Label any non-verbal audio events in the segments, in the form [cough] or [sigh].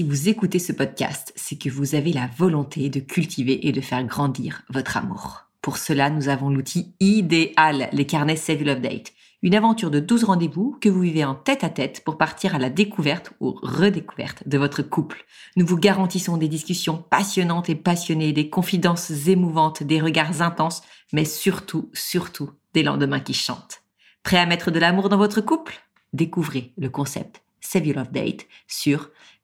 Si vous écoutez ce podcast, c'est que vous avez la volonté de cultiver et de faire grandir votre amour. Pour cela, nous avons l'outil idéal, les carnets Save Love Date. Une aventure de 12 rendez-vous que vous vivez en tête à tête pour partir à la découverte ou redécouverte de votre couple. Nous vous garantissons des discussions passionnantes et passionnées, des confidences émouvantes, des regards intenses, mais surtout, surtout, des lendemains qui chantent. Prêt à mettre de l'amour dans votre couple? Découvrez le concept Save Your Love Date sur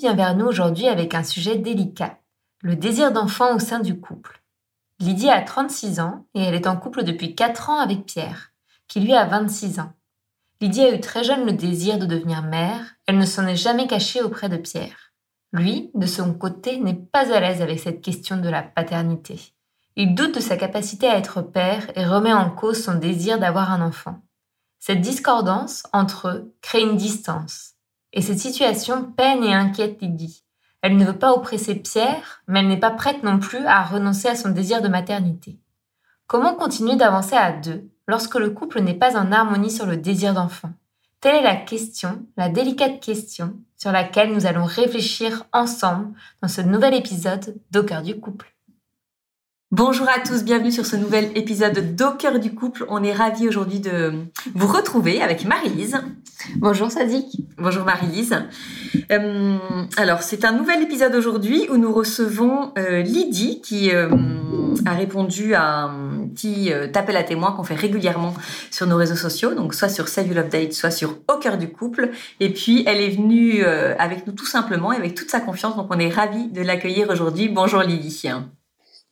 Vient vers nous aujourd'hui avec un sujet délicat, le désir d'enfant au sein du couple. Lydie a 36 ans et elle est en couple depuis 4 ans avec Pierre, qui lui a 26 ans. Lydie a eu très jeune le désir de devenir mère, elle ne s'en est jamais cachée auprès de Pierre. Lui, de son côté, n'est pas à l'aise avec cette question de la paternité. Il doute de sa capacité à être père et remet en cause son désir d'avoir un enfant. Cette discordance entre eux crée une distance. Et cette situation peine et inquiète Lydie. Elle ne veut pas oppresser Pierre, mais elle n'est pas prête non plus à renoncer à son désir de maternité. Comment continuer d'avancer à deux lorsque le couple n'est pas en harmonie sur le désir d'enfant? Telle est la question, la délicate question, sur laquelle nous allons réfléchir ensemble dans ce nouvel épisode d'Au cœur du couple. Bonjour à tous, bienvenue sur ce nouvel épisode d'Au cœur du couple. On est ravis aujourd'hui de vous retrouver avec Marie-Lise. Bonjour Sadik. Bonjour Marie-Lise. Euh, alors c'est un nouvel épisode aujourd'hui où nous recevons euh, Lydie qui euh, a répondu à un petit appel à témoins qu'on fait régulièrement sur nos réseaux sociaux, donc soit sur Save You Love Date, soit sur Au cœur du couple. Et puis elle est venue avec nous tout simplement et avec toute sa confiance, donc on est ravis de l'accueillir aujourd'hui. Bonjour Lydie.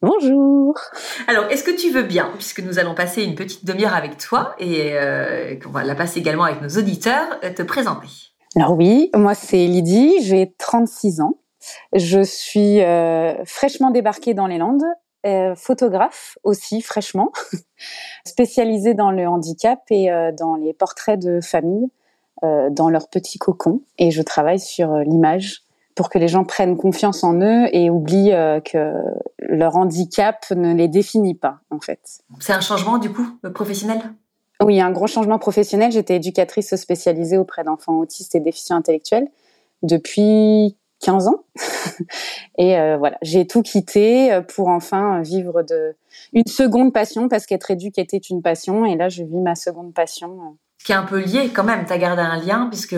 Bonjour. Alors, est-ce que tu veux bien, puisque nous allons passer une petite demi-heure avec toi et euh, qu'on va la passer également avec nos auditeurs, euh, te présenter? Alors oui, moi c'est Lydie, j'ai 36 ans. Je suis euh, fraîchement débarquée dans les Landes, photographe aussi fraîchement, [laughs] spécialisée dans le handicap et dans les portraits de famille dans leur petit cocon. Et je travaille sur l'image pour que les gens prennent confiance en eux et oublient euh, que leur handicap ne les définit pas, en fait. C'est un changement, du coup, euh, professionnel? Oui, un gros changement professionnel. J'étais éducatrice spécialisée auprès d'enfants autistes et déficients intellectuels depuis 15 ans. [laughs] et euh, voilà, j'ai tout quitté pour enfin vivre de une seconde passion parce qu'être éduque était une passion et là je vis ma seconde passion qui est un peu lié quand même. Tu as gardé un lien puisque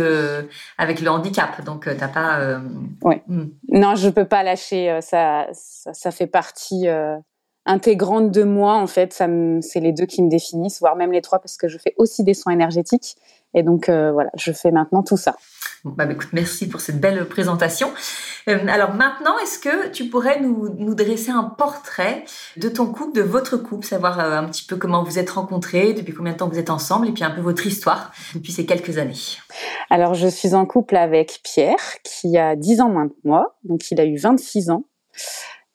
avec le handicap, donc euh, t'as pas. Euh... Oui. Hmm. Non, je peux pas lâcher. Euh, ça, ça, fait partie euh, intégrante de moi en fait. Ça c'est les deux qui me définissent, voire même les trois parce que je fais aussi des soins énergétiques. Et donc voilà, je fais maintenant tout ça. Bah, bah, écoute, merci pour cette belle présentation. Euh, alors maintenant, est-ce que tu pourrais nous, nous, dresser un portrait de ton couple, de votre couple, savoir euh, un petit peu comment vous êtes rencontrés, depuis combien de temps vous êtes ensemble, et puis un peu votre histoire depuis ces quelques années? Alors, je suis en couple avec Pierre, qui a 10 ans moins que moi, donc il a eu 26 ans,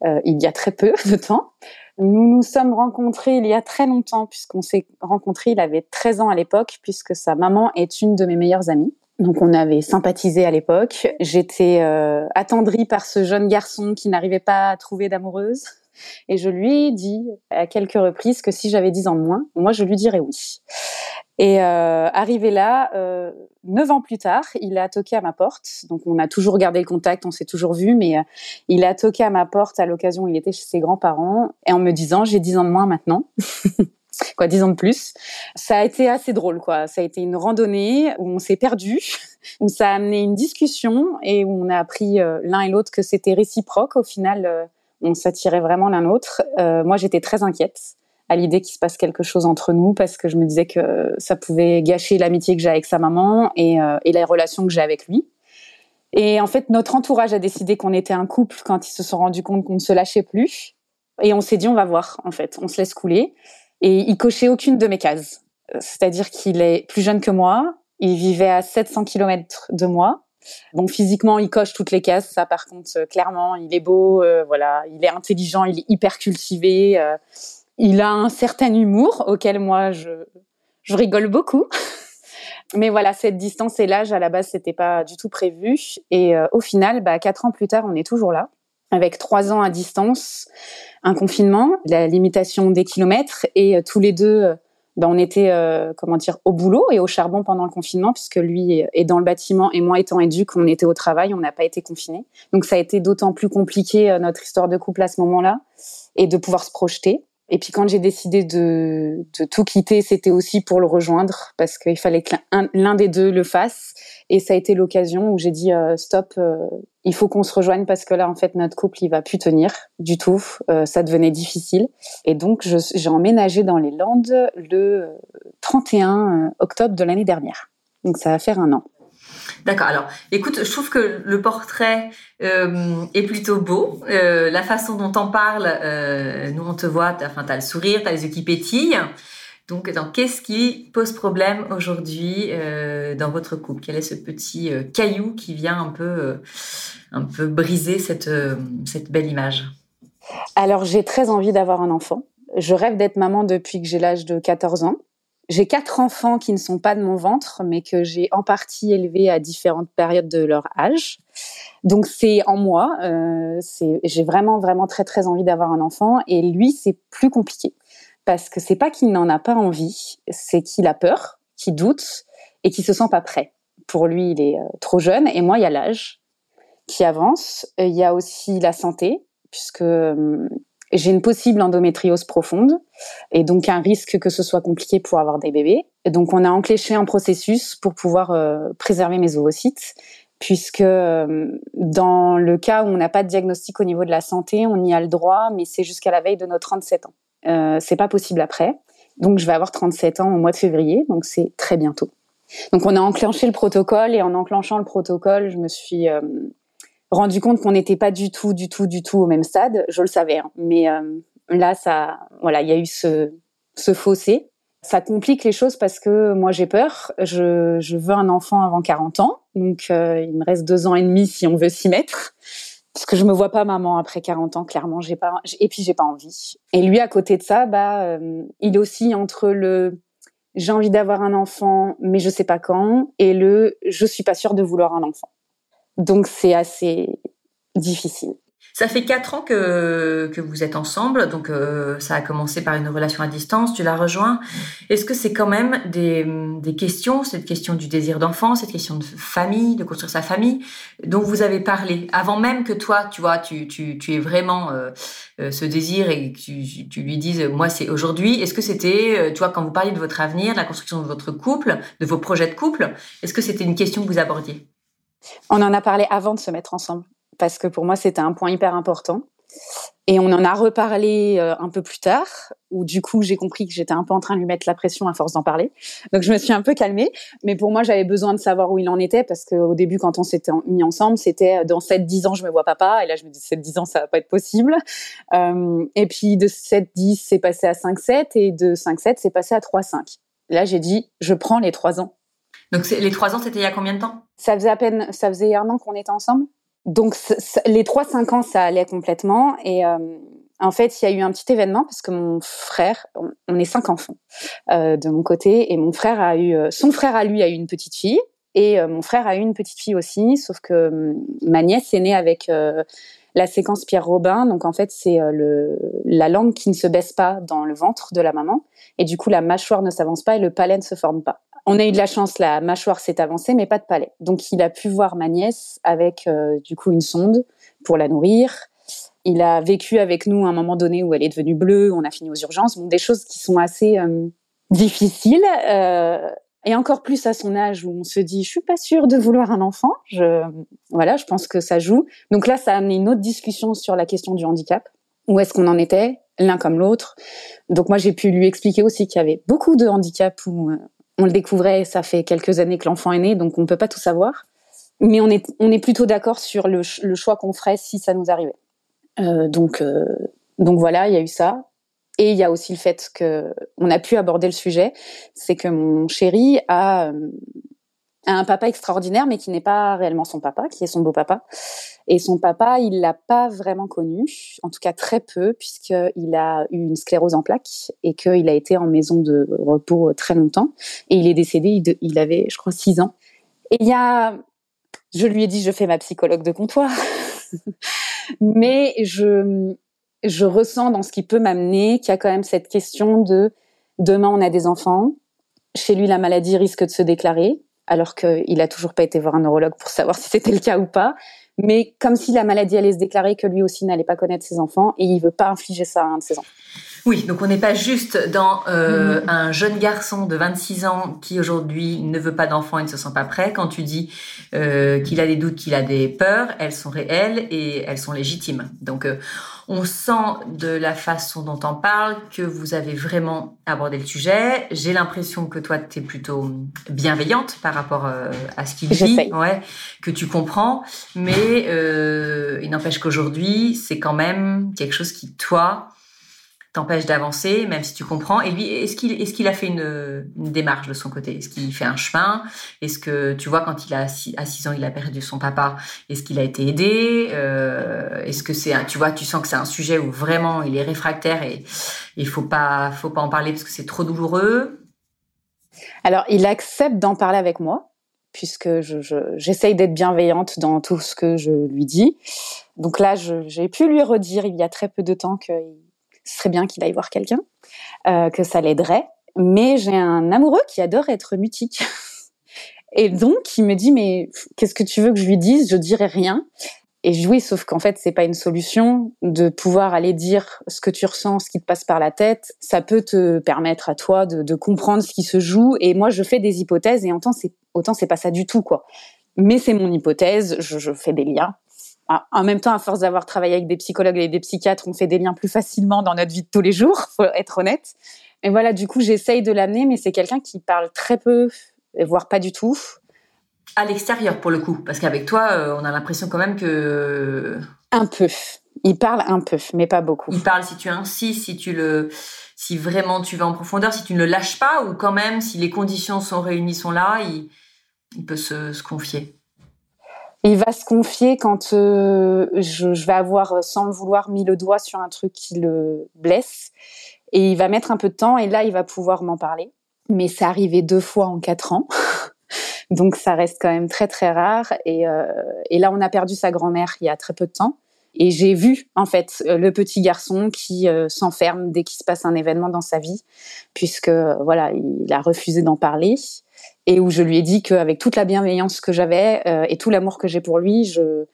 euh, il y a très peu de temps. Nous nous sommes rencontrés il y a très longtemps, puisqu'on s'est rencontrés, il avait 13 ans à l'époque, puisque sa maman est une de mes meilleures amies. Donc on avait sympathisé à l'époque. J'étais euh, attendrie par ce jeune garçon qui n'arrivait pas à trouver d'amoureuse. Et je lui ai dit à quelques reprises que si j'avais dix ans de moins, moi je lui dirais oui. Et euh, arrivé là, euh, neuf ans plus tard, il a toqué à ma porte. Donc on a toujours gardé le contact, on s'est toujours vu, mais euh, il a toqué à ma porte à l'occasion où il était chez ses grands-parents et en me disant j'ai dix ans de moins maintenant. [laughs] quoi, dix ans de plus. Ça a été assez drôle, quoi. Ça a été une randonnée où on s'est perdu, [laughs] où ça a amené une discussion et où on a appris euh, l'un et l'autre que c'était réciproque. Au final, euh, on s'attirait vraiment l'un l'autre. Moi, j'étais très inquiète à l'idée qu'il se passe quelque chose entre nous parce que je me disais que ça pouvait gâcher l'amitié que j'ai avec sa maman et, euh, et la relation que j'ai avec lui. Et en fait, notre entourage a décidé qu'on était un couple quand ils se sont rendus compte qu'on ne se lâchait plus. Et on s'est dit, on va voir, en fait. On se laisse couler. Et il cochait aucune de mes cases. C'est-à-dire qu'il est plus jeune que moi. Il vivait à 700 km de moi. Bon, physiquement, il coche toutes les cases. Ça, par contre, euh, clairement, il est beau. Euh, voilà, il est intelligent. Il est hyper cultivé. Euh, il a un certain humour auquel moi je je rigole beaucoup. [laughs] Mais voilà, cette distance et l'âge, à la base, c'était pas du tout prévu. Et euh, au final, bah, quatre ans plus tard, on est toujours là, avec trois ans à distance, un confinement, la limitation des kilomètres, et euh, tous les deux, bah, on était, comment dire, au boulot et au charbon pendant le confinement, puisque lui est dans le bâtiment et moi étant éduque, on était au travail, on n'a pas été confinés. Donc ça a été d'autant plus compliqué notre histoire de couple à ce moment-là, et de pouvoir se projeter. Et puis quand j'ai décidé de, de, tout quitter, c'était aussi pour le rejoindre parce qu'il fallait que l'un des deux le fasse. Et ça a été l'occasion où j'ai dit euh, stop, euh, il faut qu'on se rejoigne parce que là en fait notre couple il va plus tenir du tout. Euh, ça devenait difficile. Et donc j'ai emménagé dans les Landes le 31 octobre de l'année dernière. Donc ça va faire un an. D'accord. Alors, écoute, je trouve que le portrait euh, est plutôt beau. Euh, la façon dont on parle, euh, nous on te voit, t'as, t'as le sourire, t'as les yeux qui pétillent. Donc, qu'est-ce qui pose problème aujourd'hui dans votre couple? Quel est ce petit caillou qui vient un peu, un peu briser cette, cette belle image? Alors, j'ai très envie d'avoir un enfant. Je rêve d'être maman depuis que j'ai l'âge de 14 ans. J'ai quatre enfants qui ne sont pas de mon ventre, mais que j'ai en partie élevés à différentes périodes de leur âge. Donc c'est en moi. Euh, j'ai vraiment vraiment très très envie d'avoir un enfant. Et lui, c'est plus compliqué parce que c'est pas qu'il n'en a pas envie, c'est qu'il a peur, qu'il doute et qu'il se sent pas prêt. Pour lui, il est euh, trop jeune. Et moi, il y a l'âge qui avance. Il y a aussi la santé, puisque hum, j'ai une possible endométriose profonde et donc un risque que ce soit compliqué pour avoir des bébés. Et donc on a enclenché un processus pour pouvoir euh, préserver mes ovocytes puisque euh, dans le cas où on n'a pas de diagnostic au niveau de la santé, on y a le droit, mais c'est jusqu'à la veille de nos 37 ans. Euh, c'est pas possible après. Donc je vais avoir 37 ans au mois de février, donc c'est très bientôt. Donc on a enclenché le protocole et en enclenchant le protocole, je me suis rendu compte qu'on n'était pas du tout, du tout, du tout au même stade. Je le savais, hein. mais euh, là, ça, voilà, il y a eu ce, ce fossé. Ça complique les choses parce que moi j'ai peur. Je, je veux un enfant avant 40 ans, donc euh, il me reste deux ans et demi si on veut s'y mettre. Parce que je me vois pas maman après 40 ans, clairement, j'ai pas, et puis j'ai pas envie. Et lui, à côté de ça, bah, euh, il aussi entre le j'ai envie d'avoir un enfant, mais je sais pas quand, et le je suis pas sûre de vouloir un enfant. Donc c'est assez difficile. Ça fait quatre ans que, que vous êtes ensemble, donc euh, ça a commencé par une relation à distance, tu l'as rejoint. Est-ce que c'est quand même des, des questions, cette question du désir d'enfant, cette question de famille, de construire sa famille, dont vous avez parlé? Avant même que toi, tu vois, tu, tu, tu aies vraiment euh, euh, ce désir et que tu, tu lui dises, moi c'est aujourd'hui. Est-ce que c'était, tu vois, quand vous parliez de votre avenir, de la construction de votre couple, de vos projets de couple, est-ce que c'était une question que vous abordiez? On en a parlé avant de se mettre ensemble, parce que pour moi, c'était un point hyper important. Et on en a reparlé euh, un peu plus tard, où du coup, j'ai compris que j'étais un peu en train de lui mettre la pression à force d'en parler. Donc, je me suis un peu calmée. Mais pour moi, j'avais besoin de savoir où il en était, parce qu'au début, quand on s'était mis ensemble, c'était euh, dans 7-10 ans, je me vois papa. Et là, je me dis, 7-10 ans, ça va pas être possible. Euh, et puis, de 7-10, c'est passé à 5-7. Et de 5-7, c'est passé à 3-5. Là, j'ai dit, je prends les 3 ans. Donc les trois ans, c'était il y a combien de temps? Ça faisait à peine, ça faisait un an qu'on était ensemble. Donc les trois cinq ans, ça allait complètement. Et euh, en fait, il y a eu un petit événement parce que mon frère, on, est cinq enfants euh, de mon côté, et mon frère a eu, euh, son frère à lui a eu une petite fille, et mon frère a eu une petite fille aussi. Sauf que ma nièce est née avec la séquence Pierre Robin. Donc en fait, c'est le la langue qui ne se baisse pas dans le ventre de la maman, et du coup la mâchoire ne s'avance pas et le palais ne se forme pas. On a eu de la chance, la mâchoire s'est avancée, mais pas de palais. Donc il a pu voir ma nièce avec euh, du coup une sonde pour la nourrir. Il a vécu avec nous à un moment donné où elle est devenue bleue, on a fini aux urgences. Bon, des choses qui sont assez euh, difficiles. Euh, et encore plus à son âge où on se dit, je suis pas sûre de vouloir un enfant. Je, voilà, je pense que ça joue. Donc là, ça a amené une autre discussion sur la question du handicap. où est-ce qu'on en était, l'un comme l'autre. Donc moi, j'ai pu lui expliquer aussi qu'il y avait beaucoup de handicaps où euh, on le découvrait, ça fait quelques années que l'enfant est né, donc on ne peut pas tout savoir. Mais on est, on est plutôt d'accord sur le, choix qu'on ferait si ça nous arrivait. Euh, donc, euh, donc voilà, il y a eu ça. Et il y a aussi le fait que on a pu aborder le sujet, c'est que mon chéri a, euh, un papa extraordinaire, mais qui n'est pas réellement son papa, qui est son beau papa. Et son papa, il l'a pas vraiment connu, en tout cas très peu, puisqu'il a eu une sclérose en plaques et qu'il a été en maison de repos très longtemps. Et il est décédé, il, avait, je crois, six ans. Et il y a, je lui ai dit, je fais ma psychologue de comptoir, [laughs] mais je, je ressens dans ce qui peut m'amener qu'il y a quand même cette question de demain on a des enfants, chez lui la maladie risque de se déclarer, alors qu'il a toujours pas été voir un neurologue pour savoir [laughs] si c'était le cas ou pas. Mais comme si la maladie allait se déclarer, que lui aussi n'allait pas connaître ses enfants, et il veut pas infliger ça à un de ses enfants. Oui, donc on n'est pas juste dans euh, mm-hmm. un jeune garçon de 26 ans qui aujourd'hui ne veut pas d'enfant et ne se sent pas prêt. Quand tu dis euh, qu'il a des doutes, qu'il a des peurs, elles sont réelles et elles sont légitimes. Donc euh, on sent de la façon dont on parle que vous avez vraiment abordé le sujet. J'ai l'impression que toi, tu es plutôt bienveillante par rapport euh, à ce qu'il dit, ouais, que tu comprends. Mais euh, il n'empêche qu'aujourd'hui, c'est quand même quelque chose qui, toi, t'empêche d'avancer, même si tu comprends. Et lui, est-ce qu'il a fait une, démarche de son côté? Est-ce qu'il fait un chemin? Est-ce que tu vois quand il a à 6 ans, il a perdu son papa Est-ce qu'il a été aidé? Euh, Est-ce que c'est tu vois, tu sens que c'est un sujet où vraiment il est réfractaire et il faut pas faut pas en parler parce que c'est trop douloureux. Alors, il accepte d'en parler avec moi puisque j'essaye je, d'être bienveillante dans tout ce que je lui dis. Donc là, j'ai pu lui redire il y a très peu de temps qu'il ce serait bien qu'il aille voir quelqu'un, euh, que ça l'aiderait. Mais j'ai un amoureux qui adore être mutique. [laughs] Et donc, il me dit, mais qu'est-ce que tu veux que je lui dise? Je dirai rien. Et oui, sauf qu'en fait, c'est pas une solution de pouvoir aller dire ce que tu ressens, ce qui te passe par la tête. Ça peut te permettre à toi de, de comprendre ce qui se joue. Et moi, je fais des hypothèses et autant c'est autant c'est pas ça du tout, quoi. Mais c'est mon hypothèse. Je, je fais des liens. Ah, en même temps, à force d'avoir travaillé avec des psychologues et des psychiatres, on fait des liens plus facilement dans notre vie de tous les jours, [laughs] faut être honnête. Et voilà, du coup, j'essaye de l'amener, mais c'est quelqu'un qui parle très peu, voire pas du tout. À l'extérieur, pour le coup, parce qu'avec toi, euh, on a l'impression quand même que... Un peu. Il parle un peu, mais pas beaucoup. Il parle si tu insistes, si tu le, si vraiment tu vas en profondeur, si tu ne le lâches pas, ou quand même, si les conditions sont réunies, sont là, il, il peut se, se confier il va se confier quand euh, je, vais avoir, sans le vouloir, mis le doigt sur un truc qui le blesse. Et il va mettre un peu de temps et là, il va pouvoir m'en parler. Mais c'est arrivé deux fois en quatre ans. [laughs] Donc ça reste quand même très très rare. Et, euh, et là, on a perdu sa grand-mère il y a très peu de temps. Et j'ai vu en fait le petit garçon qui euh, s'enferme dès qu'il se passe un événement dans sa vie, puisque voilà, il a refusé d'en parler et où je lui ai dit qu'avec toute la bienveillance que j'avais euh, et tout l'amour que j'ai pour lui, je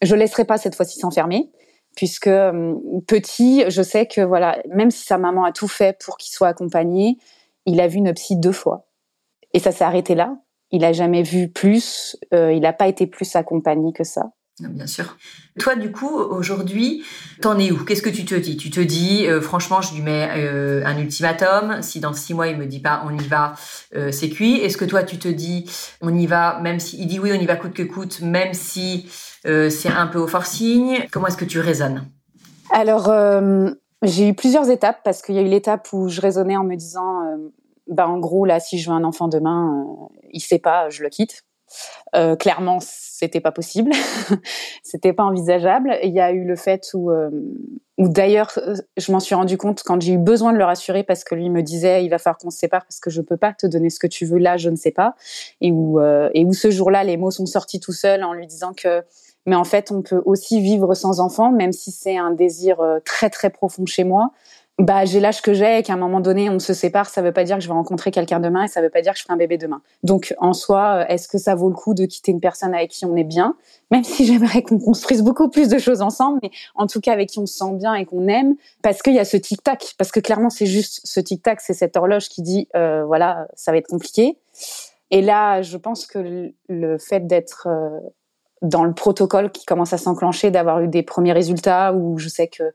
je laisserai pas cette fois-ci s'enfermer puisque euh, petit, je sais que voilà, même si sa maman a tout fait pour qu'il soit accompagné, il a vu une psy deux fois et ça s'est arrêté là. Il a jamais vu plus, euh, il n'a pas été plus accompagné que ça. Bien sûr. Toi, du coup, aujourd'hui, t'en es où? Qu'est-ce que tu te dis? Tu te dis, euh, franchement, je lui mets euh, un ultimatum. Si dans six mois il me dit pas, on y va, euh, c'est cuit. Est-ce que toi, tu te dis, on y va, même si il dit oui, on y va coûte que coûte, même si c'est un peu au forcing Comment est-ce que tu raisonnes? Alors, j'ai eu plusieurs étapes parce qu'il y a eu l'étape où je raisonnais en me disant, bah en gros là, si je veux un enfant demain, il sait pas, je le quitte. Euh, clairement, c'était pas possible, [laughs] c'était pas envisageable. Il y a eu le fait où, euh, d'ailleurs, euh, je m'en suis rendu compte quand j'ai eu besoin de le rassurer parce que lui me disait il va falloir qu'on se sépare parce que je peux pas te donner ce que tu veux là, je ne sais pas. Et où et où ce jour-là, les mots sont sortis tout seuls en lui disant que mais en fait, on peut aussi vivre sans enfant, même si c'est un désir très très profond chez moi bah j'ai l'âge que j'ai et qu'à un moment donné on se sépare, ça veut pas dire que je vais rencontrer quelqu'un demain et ça veut pas dire que je ferai un bébé demain. Donc en soi, euh, est-ce que ça vaut le coup de quitter une personne avec qui on est bien, même [laughs] si j'aimerais qu'on construise beaucoup plus de choses ensemble, mais en tout cas avec qui on se sent bien et qu'on aime, parce qu'il y a ce tic tac, parce que clairement c'est juste ce tic tac, c'est cette horloge qui dit euh, voilà ça va être compliqué. Et là, je pense que le fait d'être euh, dans le protocole qui commence à s'enclencher, d'avoir eu des premiers résultats où je sais que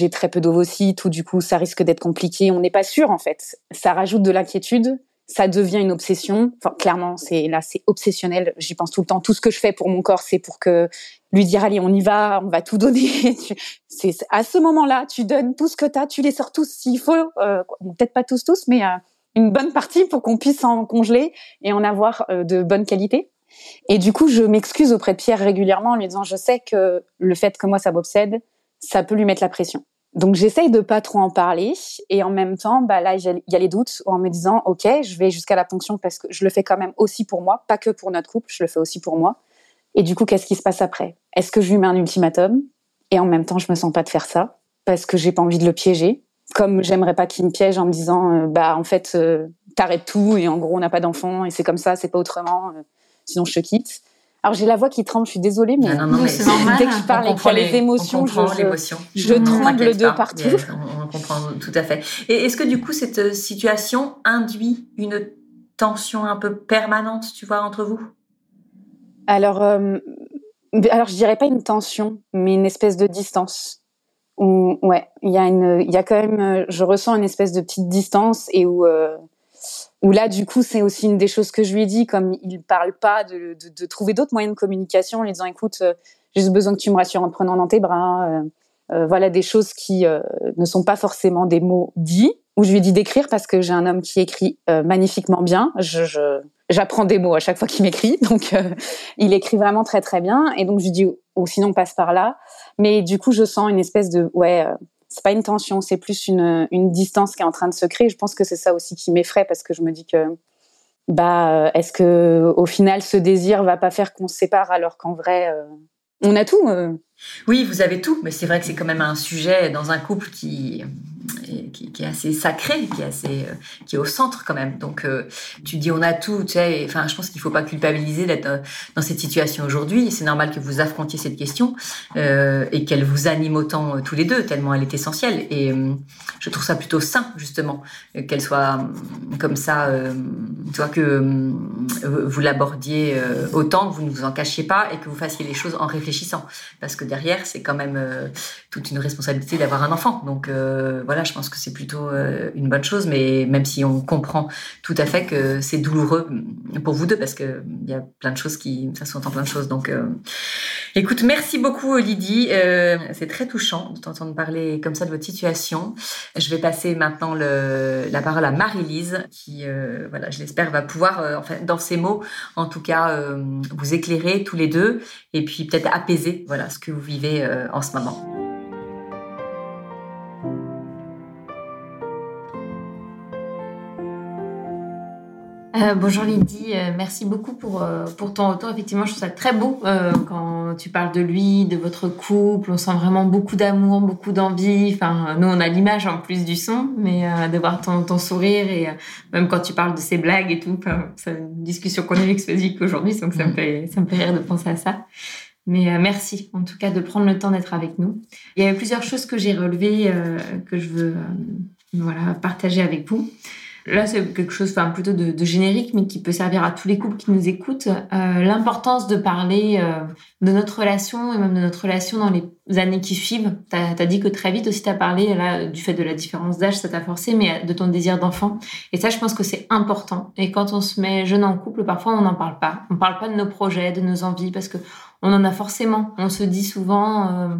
j'ai très peu d'ovocytes ou du coup ça risque d'être compliqué. On n'est pas sûr en fait. Ça rajoute de l'inquiétude. Ça devient une obsession. Enfin, clairement, c'est là, c'est obsessionnel. J'y pense tout le temps. Tout ce que je fais pour mon corps, c'est pour que lui dire allez, on y va, on va tout donner. [laughs] c'est à ce moment-là, tu donnes tout ce que tu as, tu les sors tous s'il faut. Euh, Peut-être pas tous tous, mais euh, une bonne partie pour qu'on puisse en congeler et en avoir euh, de bonne qualité. Et du coup, je m'excuse auprès de Pierre régulièrement en lui disant, je sais que le fait que moi ça m'obsède, ça peut lui mettre la pression. Donc j'essaye de pas trop en parler et en même temps, bah là il y a les doutes en me disant, ok, je vais jusqu'à la ponction parce que je le fais quand même aussi pour moi, pas que pour notre couple, je le fais aussi pour moi. Et du coup, qu'est-ce qui se passe après? Est-ce que je lui mets un ultimatum? Et en même temps je me sens pas de faire ça parce que j'ai pas envie de le piéger comme j'aimerais pas qu'il me piège en me disant euh, bah en fait euh, t'arrêtes tout et en gros on n'a pas d'enfant et c'est comme ça c'est pas autrement euh, sinon je te quitte alors j'ai la voix qui tremble je suis désolée mais, non, non, mais dès que je parle et qu'il y a les émotions je, je, je tremble de partout. On, on, comprend tout à fait. Et est-ce que du coup cette situation induit une tension un peu permanente tu vois entre vous? Alors alors je dirais pas une tension mais une espèce de distance. Où, ouais, il y a une, il y a quand même, euh, je ressens une espèce de petite distance et où, euh, où là, du coup, c'est aussi une des choses que je lui ai dit, comme il parle pas de, de, de trouver d'autres moyens de communication, en lui disant, écoute, euh, j'ai juste besoin que tu me rassures en prenant dans tes bras. Euh, euh voilà des choses qui ne sont pas forcément des mots dits. Où je lui dit d'écrire parce que j'ai un homme qui écrit magnifiquement bien. Je, j'apprends des mots à chaque fois qu'il m'écrit, [laughs] donc il écrit vraiment très très bien. Et donc je lui dis, ou sinon passe par là. Mais du coup, je sens une espèce de ouais, euh, c'est pas une tension, c'est plus une, distance qui est en train de se créer. Je pense que c'est ça aussi qui m'effraie parce que je me dis que bah euh, est-ce que au final ce désir va pas faire qu'on se sépare alors qu'en vrai euh, on a tout. Oui, vous avez tout, mais c'est vrai que c'est quand même un sujet dans un couple qui qui, est assez sacré, qui est assez, euh, qui est au centre quand même. Donc, euh, tu dis on a tout, tu sais. Enfin, je pense qu'il faut pas culpabiliser d'être dans cette situation aujourd'hui. C'est normal que vous affrontiez cette question euh, et qu'elle vous anime autant tous les deux, tellement elle est essentielle. Et je trouve ça plutôt sain justement qu'elle soit comme ça, tu vois que vous l'abordiez autant, que vous ne vous en cachiez pas et que vous fassiez les choses en réfléchissant, parce que derrière c'est quand même toute une responsabilité d'avoir un enfant. Donc voilà, je pense que c'est plutôt euh, une bonne chose, mais même si on comprend tout à fait que c'est douloureux pour vous deux, parce que il y a plein de choses qui, ça en plein de choses. Donc, euh, écoute, merci beaucoup Lydie, euh, c'est très touchant de t'entendre parler comme ça de votre situation. Je vais passer maintenant la parole à Marie-Lise, qui, voilà, je l'espère, va pouvoir, enfin, dans ses mots, en tout cas, vous éclairer tous les deux, et puis peut-être apaiser, voilà, ce que vous vivez en ce moment. Euh, bonjour Lydie, euh, merci beaucoup pour, euh, pour ton retour. Effectivement, je trouve ça très beau quand tu parles de lui, de votre couple. On sent vraiment beaucoup d'amour, beaucoup d'envie. Enfin, nous, on a l'image en plus du son, mais de voir ton, ton sourire et même quand tu parles de ces blagues et tout, c'est une discussion qu'on a avec physique aujourd'hui, donc ça me, fait, ça me fait rire de penser à ça. Mais merci en tout cas de prendre le temps d'être avec nous. Il y avait plusieurs choses que j'ai relevées que je veux voilà, partager avec vous. Là, c'est quelque chose, enfin plutôt de, de, générique, mais qui peut servir à tous les couples qui nous écoutent. Euh, L'importance de parler euh, de notre relation et même de notre relation dans les années qui suivent. Tu as, dit que très vite aussi, tu as parlé là, du fait de la différence d'âge, ça t'a forcé, mais de ton désir d'enfant. Et ça, je pense que c'est important. Et quand on se met jeune en couple, parfois, on n'en parle pas. On parle pas de nos projets, de nos envies, parce que on en a forcément. On se dit souvent... Euh, euh,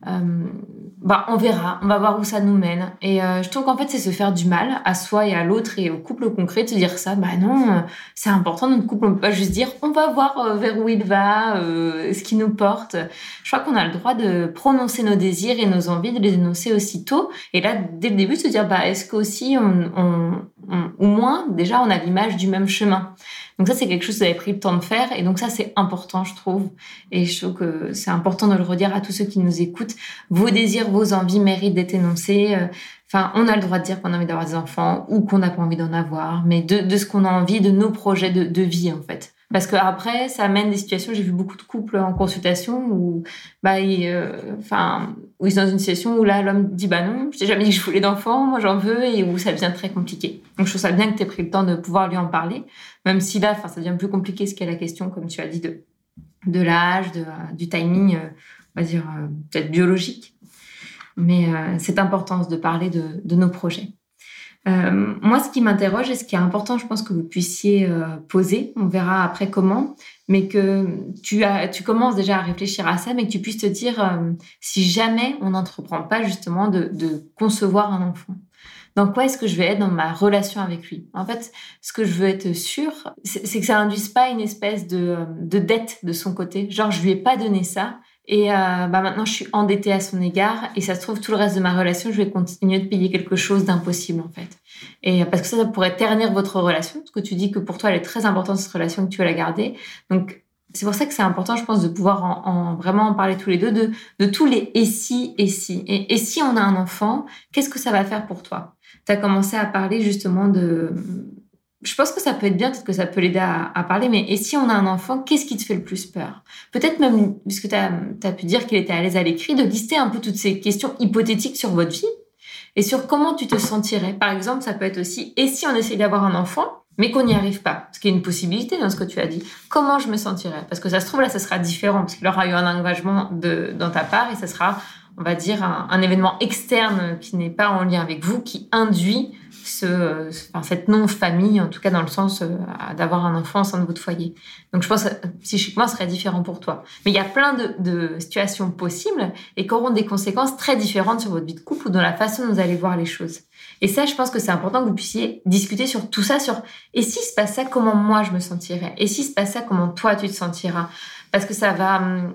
bah, on verra, on va voir où ça nous mène. Et euh, je trouve qu'en fait, c'est se faire du mal à soi et à l'autre et au couple concret de se dire ça. Bah non, euh, c'est important notre couple. On peut pas juste dire on va voir vers où il va, ce qui nous porte. Je crois qu'on a le droit de prononcer nos désirs et nos envies, de les dénoncer aussitôt. Et là, dès le début, se dire bah est-ce qu'aussi on, on, on, moins déjà on a l'image du même chemin? Donc ça, c'est quelque chose que vous avez pris le temps de faire. Et donc ça, c'est important, je trouve. Et je trouve que c'est important de le redire à tous ceux qui nous écoutent. Vos désirs, vos envies méritent d'être énoncés. Euh, enfin, on a le droit de dire qu'on a envie d'avoir des enfants ou qu'on n'a pas envie d'en avoir, mais de, de ce qu'on a envie, de nos projets de, de vie, en fait. Parce que après, ça amène des situations. J'ai vu beaucoup de couples en consultation où, bah, ils, euh, enfin, où ils sont dans une situation où là, l'homme dit bah non, je t'ai jamais dit que je voulais d'enfants, moi j'en veux, et où ça devient très compliqué. Donc je trouve ça bien que tu aies pris le temps de pouvoir lui en parler, même si là, enfin, ça devient plus compliqué ce qu'est la question, comme tu as dit, de de l'âge, de, du timing, euh, on va dire euh, peut-être biologique. Mais c'est important de parler de, nos projets. Moi, ce qui m'interroge et ce qui est important, je pense que vous puissiez poser, on verra après comment, mais que tu, as, tu commences déjà à réfléchir à ça, mais que tu puisses te dire si jamais on n'entreprend pas justement de, de concevoir un enfant dans quoi est-ce que je vais être dans ma relation avec lui? En fait, ce que je veux être sûre, c'est que ça induise pas une espèce de, de, dette de son côté. Genre, je lui ai pas donné ça. Et euh, bah maintenant, je suis endettée à son égard. Et ça se trouve, tout le reste de ma relation, je vais continuer de payer quelque chose d'impossible, en fait. Et parce que ça, ça pourrait ternir votre relation. Parce que tu dis que pour toi, elle est très importante, cette relation, que tu veux la garder. Donc, c'est pour ça que c'est important, je pense, de pouvoir en, vraiment en parler tous les deux, de, de tous les et si, et si. Et si on a un enfant, qu'est-ce que ça va faire pour toi? Tu as commencé à parler justement de... Je pense que ça peut être bien, peut-être que ça peut l'aider à, parler, mais et si on a un enfant, qu'est-ce qui te fait le plus peur? Peut-être même, puisque tu as, pu dire qu'il était à l'aise à l'écrit, de lister un peu toutes ces questions hypothétiques sur votre vie et sur comment tu te sentirais. Par exemple, ça peut être aussi, et si on essaye d'avoir un enfant, mais qu'on n'y arrive pas, ce qui est une possibilité dans ce que tu as dit. Comment je me sentirais? Parce que ça se trouve là, ça sera différent, parce qu'il aura eu un engagement de, dans ta part et ça sera on va dire, un, événement externe qui n'est pas en lien avec vous, qui induit ce, cette non-famille, en tout cas dans le sens euh, d'avoir un enfant au sein de votre foyer. Donc je pense que psychiquement, ce serait différent pour toi. Mais il y a plein de, situations possibles et qui auront des conséquences très différentes sur votre vie de couple ou dans la façon dont vous allez voir les choses. Et ça, je pense que c'est important que vous puissiez discuter sur tout ça, sur et si se passe ça, comment moi je me sentirais? Et si se passe ça, comment toi tu te sentiras? Parce que ça va hum,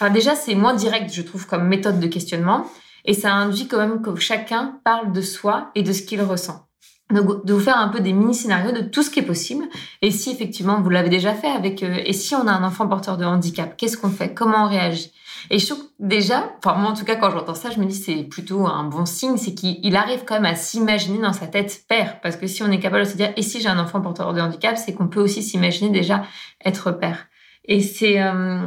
Enfin, déjà, c'est moins direct, je trouve, comme méthode de questionnement. Et ça induit quand même que chacun parle de soi et de ce qu'il ressent. Donc, de vous faire un peu des mini-scénarios de tout ce qui est possible. Et si effectivement, vous l'avez déjà fait avec, euh, et si on a un enfant porteur de handicap, qu'est-ce qu'on fait? Comment on réagit? Et je trouve déjà, enfin, moi, en tout cas, quand j'entends ça, je me dis c'est plutôt un bon signe, c'est qu'il arrive quand même à s'imaginer dans sa tête père. Parce que si on est capable de se dire, et si j'ai un enfant porteur de handicap, c'est qu'on peut aussi s'imaginer déjà être père. Et c'est euh,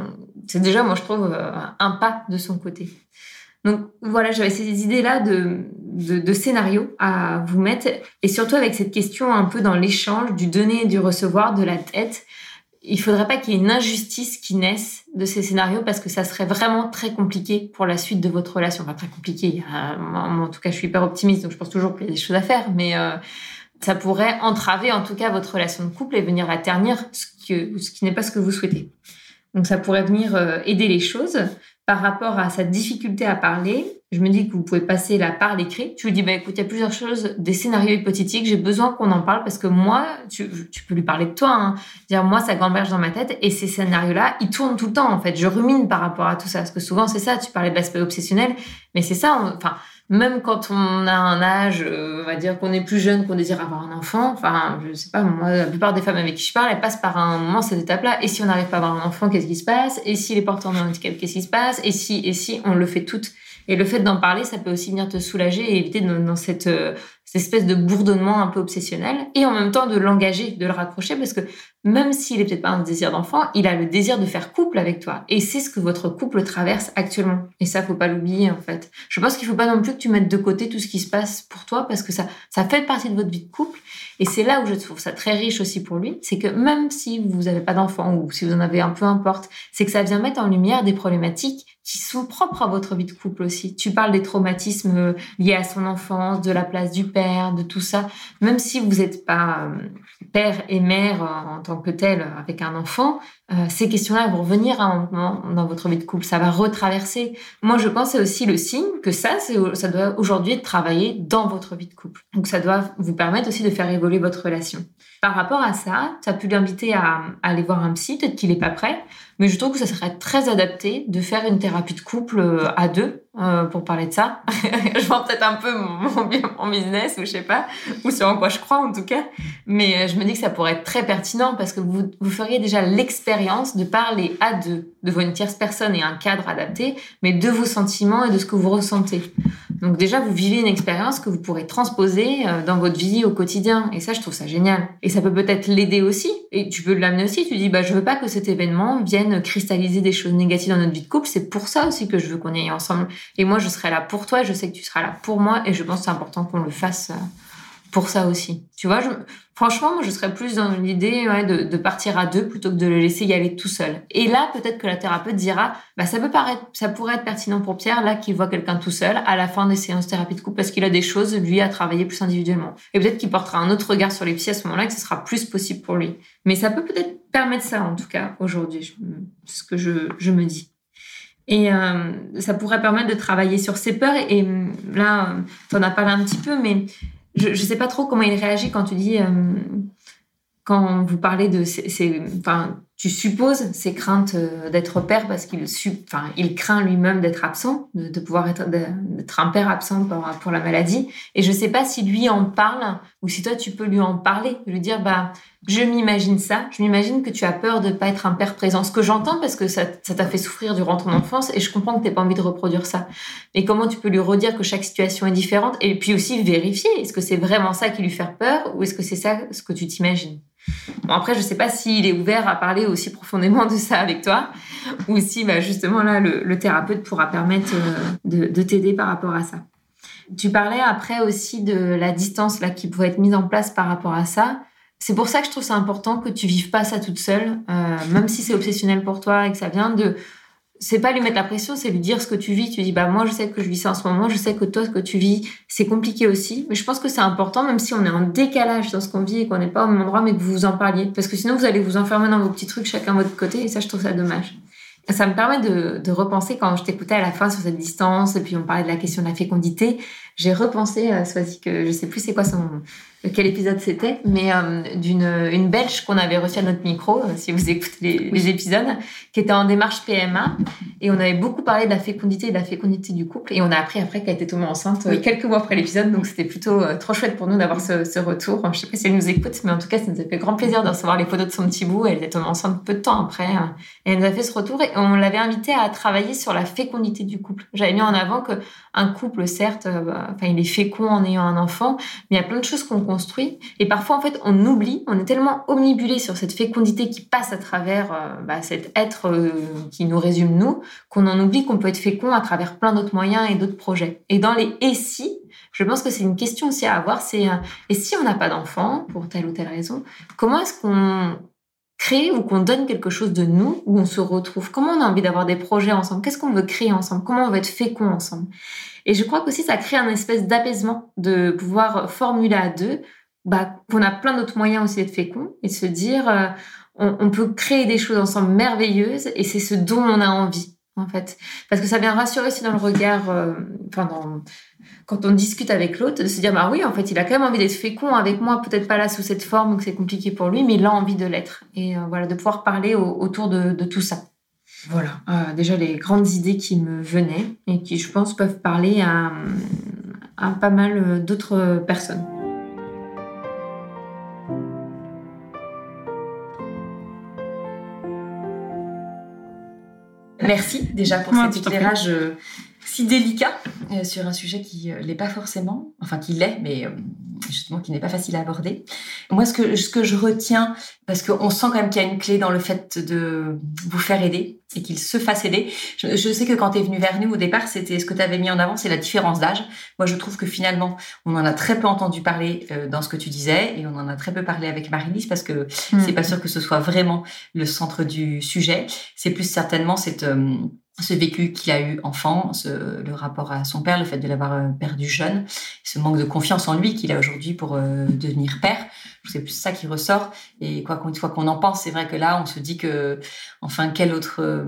c'est déjà, moi, je trouve, euh, un pas de son côté. Donc voilà, j'avais ces idées-là de, de, de scénarios à vous mettre, et surtout avec cette question un peu dans l'échange du donner et du recevoir de la tête. Il faudrait pas qu'il y ait une injustice qui naisse de ces scénarios parce que ça serait vraiment très compliqué pour la suite de votre relation. Enfin, très compliqué. en tout cas, je suis hyper optimiste, donc je pense toujours qu'il y a des choses à faire, mais euh, ça pourrait entraver en tout cas votre relation de couple et venir la ternir, ce, que, ce qui n'est pas ce que vous souhaitez. Donc ça pourrait venir euh, aider les choses. Par rapport à sa difficulté à parler, je me dis que vous pouvez passer là par l'écrit. Tu lui dis, bah écoute, il y a plusieurs choses, des scénarios hypothétiques, j'ai besoin qu'on en parle parce que moi, tu, tu peux lui parler de toi, hein. dire moi, ça gamberge dans ma tête et ces scénarios-là, ils tournent tout le temps en fait. Je rumine par rapport à tout ça parce que souvent c'est ça. Tu parlais de l'aspect obsessionnel, mais c'est ça. Enfin, même quand on a un âge, euh, on va dire qu'on est plus jeune, qu'on désire avoir un enfant, enfin, je sais pas, moi, la plupart des femmes avec qui je parle, elles passent par un moment cette étape-là. Et si on n'arrive pas à avoir un enfant, qu'est-ce qui se passe? Et si les porteurs d'un handicap, qu'est-ce qui se passe? Et si, et si, on le fait toutes. Et le fait d'en parler, ça peut aussi venir te soulager et éviter dans, cette, euh, cette espèce de bourdonnement un peu obsessionnel. Et en même temps de l'engager, de le raccrocher, parce que même s'il est peut-être pas un désir d'enfant, il a le désir de faire couple avec toi. Et c'est ce que votre couple traverse actuellement. Et ça, faut pas l'oublier, en fait. Je pense qu'il faut pas non plus que tu mettes de côté tout ce qui se passe pour toi, parce que ça, ça fait partie de votre vie de couple. Et c'est là où je trouve ça très riche aussi pour lui. C'est que même si vous n'avez pas d'enfant, ou si vous en avez un peu importe, c'est que ça vient mettre en lumière des problématiques qui sont propres à votre vie de couple aussi. Tu parles des traumatismes liés à son enfance, de la place du père, de tout ça. Même si vous n'êtes pas euh, père et mère en tant que tel avec un enfant, euh, ces questions-là vont revenir à un moment dans votre vie de couple. Ça va retraverser. Moi, je pense c'est aussi le signe que ça, ça doit aujourd'hui être travaillé dans votre vie de couple. Donc, ça doit vous permettre aussi de faire évoluer votre relation. Par rapport à ça, tu as pu l'inviter à, aller voir un psy, peut-être qu'il n'est pas prêt, mais je trouve que ça serait très adapté de faire une thérapie de couple euh, à deux euh, pour parler de ça. [laughs] je vends peut-être un peu mon, business ou je sais pas, ou sur en quoi je crois en tout cas, mais euh, je me dis que ça pourrait être très pertinent parce que vous, vous feriez déjà l'expérience de parler à deux devant une tierce personne et un cadre adapté, mais de vos sentiments et de ce que vous ressentez. Donc déjà, vous vivez une expérience que vous pourrez transposer euh, dans votre vie au quotidien. Et ça, je trouve ça génial. Et ça peut peut-être l'aider aussi. Et tu peux l'amener aussi. Tu dis, bah, je veux pas que cet événement vienne cristalliser des choses négatives dans notre vie de couple. C'est pour ça aussi que je veux qu'on y aille ensemble. Et moi, je serai là pour toi. Et je sais que tu seras là pour moi. Et je pense que c'est important qu'on le fasse euh, pour ça aussi. Tu vois, franchement, moi, je serais plus dans l'idée de, partir à deux plutôt que de le laisser y aller tout seul. Et là, peut-être que la thérapeute dira, bah, ça peut paraître, ça pourrait être pertinent pour Pierre, là, qu'il voit quelqu'un tout seul à la fin des séances thérapie de couple parce qu'il a des choses, lui, à travailler plus individuellement. Et peut-être qu'il portera un autre regard sur les psy à ce moment-là, que ce sera plus possible pour lui. Mais ça peut peut-être permettre ça, en tout cas, aujourd'hui. Ce que je me dis. Et euh, ça pourrait permettre de travailler sur ses peurs. Et, et là, tu en as parlé un petit peu, mais je ne sais pas trop comment il réagit quand tu dis, euh, quand vous parlez de ces, enfin, tu supposes ses craintes euh, d'être père parce qu'il enfin, il craint lui-même d'être absent, de, pouvoir être, d'être un père absent pour, la maladie. Et je sais pas si lui en parle ou si toi tu peux lui en parler, lui dire, bah, je m'imagine ça, je m'imagine que tu as peur de pas être un père présent. Ce que j'entends parce que ça, ça t'a fait souffrir durant ton enfance et je comprends que t'aies pas envie de reproduire ça. Mais comment tu peux lui redire que chaque situation est différente et puis aussi vérifier, est-ce que c'est vraiment ça qui lui fait peur ou est-ce que c'est ça ce que tu t'imagines? Bon, après, je sais pas s'il est ouvert à parler aussi profondément de ça avec toi, ou si bah, justement là, le, thérapeute pourra permettre euh, de, de t'aider par rapport à ça. Tu parlais après aussi de la distance là qui pourrait être mise en place par rapport à ça. C'est pour ça que je trouve ça important que tu vives pas ça toute seule, euh, même si c'est obsessionnel pour toi et que ça vient de c'est pas lui mettre la pression, c'est lui dire ce que tu vis. Tu dis, bah, moi, je sais que je vis ça en ce moment, je sais que toi, ce que tu vis, c'est compliqué aussi. Mais je pense que c'est important, même si on est en décalage dans ce qu'on vit et qu'on n'est pas au même endroit, mais que vous vous en parliez. Parce que sinon, vous allez vous enfermer dans vos petits trucs, chacun de votre côté, et ça, je trouve ça dommage. Ça me permet de, de repenser quand je t'écoutais à la fin sur cette distance, et puis on parlait de la question de la fécondité. J'ai repensé à Swazik, que je sais plus c'est quoi son, quel épisode c'était, mais euh, d'une une Belge qu'on avait reçue à notre micro, euh, si vous écoutez les, épisodes, qui était en démarche PMA, et on avait beaucoup parlé de la fécondité et de la fécondité du couple, et on a appris après qu'elle était tombée enceinte euh, quelques mois après l'épisode, donc c'était plutôt trop chouette pour nous d'avoir ce, ce, retour. Je sais pas si elle nous écoute, mais en tout cas, ça nous a fait grand plaisir de recevoir les photos de son petit bout. Elle était tombée enceinte peu de temps après, et elle nous a fait ce retour, et on l'avait invité à travailler sur la fécondité du couple. J'avais mis en avant que un couple, certes, bah, il est fécond en ayant un enfant, mais il y a plein de choses qu'on Et parfois, en fait, on oublie, on est tellement omnibulé sur cette fécondité qui passe à travers euh, bah, cet être euh, qui nous résume nous, qu'on en oublie qu'on peut être fécond à travers plein d'autres moyens et d'autres projets. Et dans les et si, je pense que c'est une question aussi à avoir, c'est euh, et si on n'a pas d'enfant, pour telle ou telle raison, comment est-ce qu'on crée ou qu'on donne quelque chose de nous, où on se retrouve? Comment on a envie d'avoir des projets ensemble? Qu'est-ce qu'on veut créer ensemble? Comment on veut être fécond ensemble? Et je crois qu'aussi ça crée un espèce d'apaisement de pouvoir formuler à deux bah, qu'on a plein d'autres moyens aussi d'être fécond et de se dire euh, on, peut créer des choses ensemble merveilleuses et c'est ce dont on a envie en fait. Parce que ça vient rassurer aussi dans le regard euh, enfin dans quand on discute avec l'autre de se dire bah oui en fait il a quand même envie d'être fécond avec moi peut-être pas là sous cette forme que c'est compliqué pour lui mais il a envie de l'être. Et euh, voilà de pouvoir parler autour de tout ça voilà, euh, déjà les grandes idées qui me venaient et qui, je pense, peuvent parler à, à pas mal euh, d'autres personnes. Merci déjà pour cet éclairage euh, si délicat sur un sujet qui l'est pas forcément, enfin qui l'est, mais justement qui n'est pas facile à aborder. Moi, ce que, ce que je retiens, parce qu'on sent quand même qu'il y a une clé dans le fait de vous faire aider et qu'il se fasse aider. Je, sais que quand tu es venu vers nous au départ, c'était ce que tu avais mis en avant, c'est la différence d'âge. Moi, je trouve que finalement, on en a très peu entendu parler euh, dans ce que tu disais et on en a très peu parlé avec Marie-Lise parce que mm. c'est pas sûr que ce soit vraiment le centre du sujet. C'est plus certainement cette... Ce vécu qu'il a eu enfant, ce, le rapport à son père, le fait de l'avoir euh, perdu jeune, ce manque de confiance en lui qu'il a aujourd'hui pour euh, devenir père. C'est plus ça qui ressort. Et quoi qu'une fois qu'on en pense, c'est vrai que là, on se dit que, enfin, quel autre euh,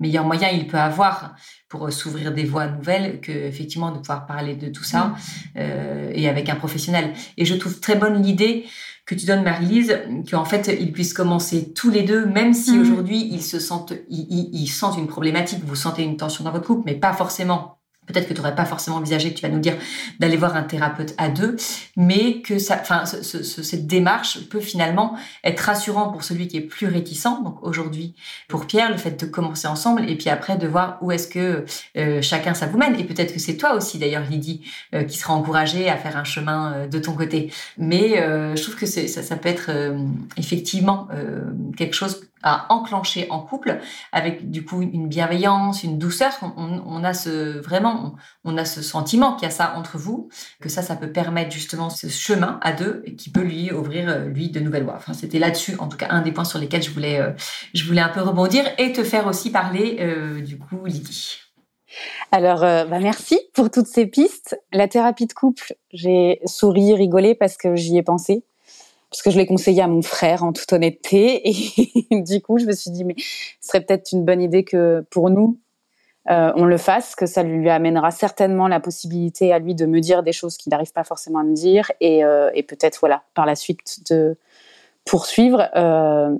meilleur moyen il peut avoir pour s'ouvrir des voies nouvelles que effectivement de pouvoir parler de tout ça euh, et avec un professionnel. Et je trouve très bonne l'idée que tu donnes, Marie-Lise, qu'en fait, ils puissent commencer tous les deux, même si mm. aujourd'hui, ils se sentent, ils, ils, sentent une problématique, vous sentez une tension dans votre couple, mais pas forcément peut-être que tu n'aurais pas forcément envisagé, que tu vas nous dire, d'aller voir un thérapeute à deux, mais que cette démarche peut finalement être rassurant pour celui qui est plus réticent. Donc aujourd'hui, pour Pierre, le fait de commencer ensemble et puis après de voir où est-ce que euh, chacun ça vous mène. Et peut-être que c'est toi aussi, d'ailleurs, Lydie, euh, qui sera encouragée à faire un chemin euh, de ton côté. Mais je trouve que ça peut être effectivement quelque chose à enclencher en couple avec du coup une bienveillance, une douceur. On, a ce vraiment, on, a ce sentiment qu'il y a ça entre vous, que ça, ça peut permettre justement ce chemin à deux qui peut lui ouvrir euh, lui de nouvelles voies. C'était là-dessus, en tout cas, un des points sur lesquels je voulais, euh, je voulais un peu rebondir et te faire aussi parler euh, du coup, Lydie. Alors, bah merci pour toutes ces pistes. La thérapie de couple, j'ai souri, rigolé parce que j'y ai pensé parce que je l'ai conseillé à mon frère en toute honnêteté. [laughs] Et du coup, je me suis dit, mais ce serait peut-être une bonne idée que pour nous, euh, on le fasse, que ça lui amènera certainement la possibilité à lui de me dire des choses qu'il n'arrive pas forcément à me dire, et, euh, peut-être voilà par la suite de poursuivre. Euh,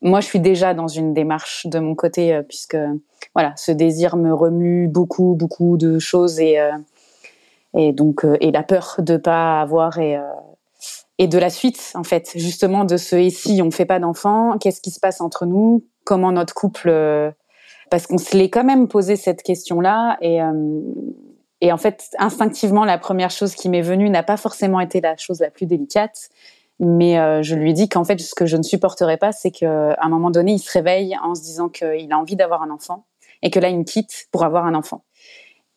moi, je suis déjà dans une démarche de mon côté, puisque voilà, ce désir me remue beaucoup, beaucoup de choses, et, et donc et la peur de pas avoir et et de la suite, en fait, justement de ce et si on fait pas d'enfants, qu'est-ce qui se passe entre nous, comment notre couple, euh, parce qu'on se l'est quand même posé cette question-là et euh, et en fait instinctivement la première chose qui m'est venue n'a pas forcément été la chose la plus délicate, mais euh, je lui dis qu'en fait ce que je ne supporterais pas, c'est qu'à un moment donné il se réveille en se disant qu'il a envie d'avoir un enfant et que là il me quitte pour avoir un enfant.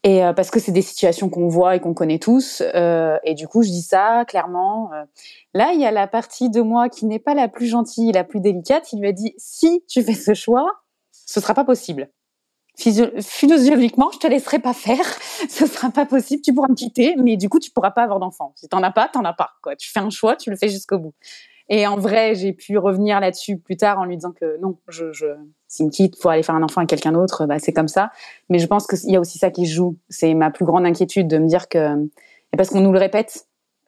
Et euh, parce que c'est des situations qu'on voit et qu'on connaît tous. Euh, et du coup, je dis ça clairement. Euh. Là, il y a la partie de moi qui n'est pas la plus gentille, la plus délicate. Il lui a dit si tu fais ce choix, ce sera pas possible. physiologiquement, je te laisserai pas faire. [laughs] Ce sera pas possible. Tu pourras me quitter, mais du coup, tu pourras pas avoir d'enfant. Si t'en as pas, t'en as pas. Quoi. Tu fais un choix, tu le fais jusqu'au bout. Et en vrai, j'ai pu revenir là-dessus plus tard en lui disant que non, je, je s'il me quitte pour aller faire un enfant avec quelqu'un d'autre, bah, c'est comme ça. Mais je pense qu'il y a aussi ça qui joue. C'est ma plus grande inquiétude de me dire que, et parce qu'on nous le répète,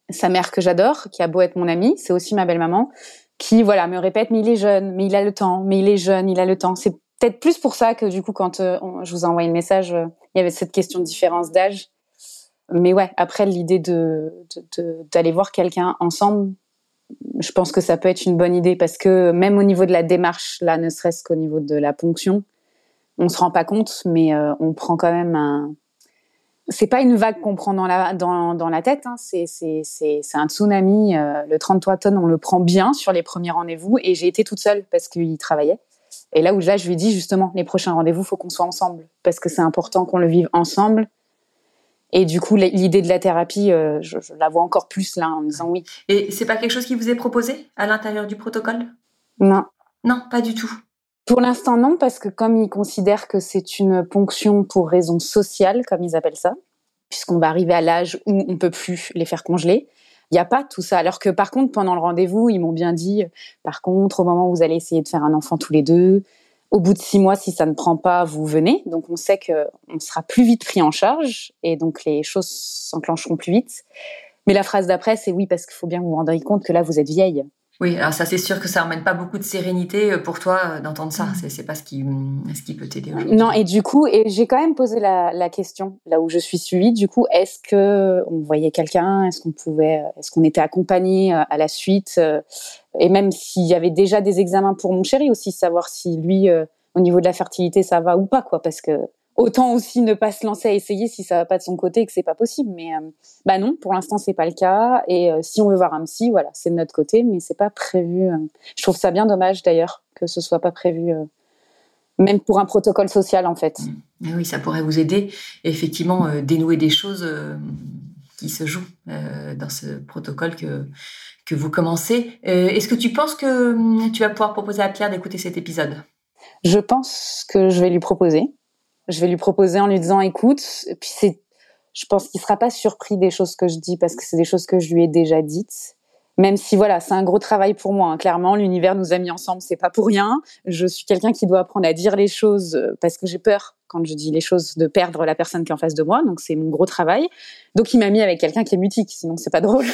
sa mère que j'adore, qui a beau être mon amie, c'est aussi ma belle-maman, qui voilà me répète mais il est jeune, mais il a le temps, mais il est jeune, il a le temps. C'est peut-être plus pour ça que du coup quand euh, je vous ai envoyé le message, euh, il y avait cette question de différence d'âge. Mais ouais, après l'idée de d'aller voir quelqu'un ensemble, je pense que ça peut être une bonne idée parce que même au niveau de la démarche, là, ne serait-ce qu'au niveau de la ponction, on se rend pas compte, mais euh, on prend quand même un. C'est pas une vague qu'on prend dans la dans, dans la tête, hein. c'est un tsunami. Euh, le 33 tonnes, on le prend bien sur les premiers rendez-vous et j'ai été toute seule parce qu'il travaillait. Et là où là, je lui dis justement, les prochains rendez-vous, faut qu'on soit ensemble parce que c'est important qu'on le vive ensemble et du coup, l'idée de la thérapie, euh, je, la vois encore plus là en me disant oui. Et c'est pas quelque chose qui vous est proposé à l'intérieur du protocole? Non. Non, pas du tout. Pour l'instant, non, parce que comme ils considèrent que c'est une ponction pour raison sociale, comme ils appellent ça, puisqu'on va arriver à l'âge où on peut plus les faire congeler, il n'y a pas tout ça. Alors que par contre, pendant le rendez-vous, ils m'ont bien dit, par contre, au moment où vous allez essayer de faire un enfant tous les deux, au bout de six mois, si ça ne prend pas, vous venez. Donc on sait qu'on sera plus vite pris en charge et donc les choses s'enclencheront plus vite. Mais la phrase d'après, c'est oui, parce qu'il faut bien vous rendre compte que là, vous êtes vieille. Oui, alors ça c'est sûr que ça emmène pas beaucoup de sérénité euh, pour toi euh, d'entendre ça. Mm. C'est pas ce qui, ce qui peut t'aider. Non, et du coup, et j'ai quand même posé la, la, question là où je suis suivie. Du coup, est-ce que on voyait quelqu'un? Est-ce qu'on pouvait Est-ce qu'on était accompagné euh, à la suite Et même s'il y avait déjà des examens pour mon chéri aussi, savoir si lui, au niveau de la fertilité, ça va ou pas, quoi, parce que autant aussi ne pas se lancer à essayer si ça va pas de son côté et que c'est pas possible. Mais euh, bah non, pour l'instant c'est pas le cas. Et euh, si on veut voir un psy, voilà, c'est de notre côté, mais c'est pas prévu. Euh. Je trouve ça bien dommage d'ailleurs que ce soit pas prévu, même pour un protocole social en fait. Mmh. oui, ça pourrait vous aider effectivement dénouer des choses qui se jouent dans ce protocole que que vous commencez. Est-ce que tu penses que hum, tu vas pouvoir proposer à Pierre d'écouter cet épisode? Je pense que je vais lui proposer je vais lui proposer en lui disant écoute, puis c'est, je pense qu'il sera pas surpris des choses que je dis parce que c'est des choses que je lui ai déjà dites. Même si voilà, c'est un gros travail pour moi. Hein. Clairement, l'univers nous a mis ensemble, c'est pas pour rien. Je suis quelqu'un qui doit apprendre à dire les choses euh, parce que j'ai peur quand je dis les choses de perdre la personne qui est en face de moi. Donc c'est mon gros travail. Donc il m'a mis avec quelqu'un qui est mutique, sinon c'est pas drôle.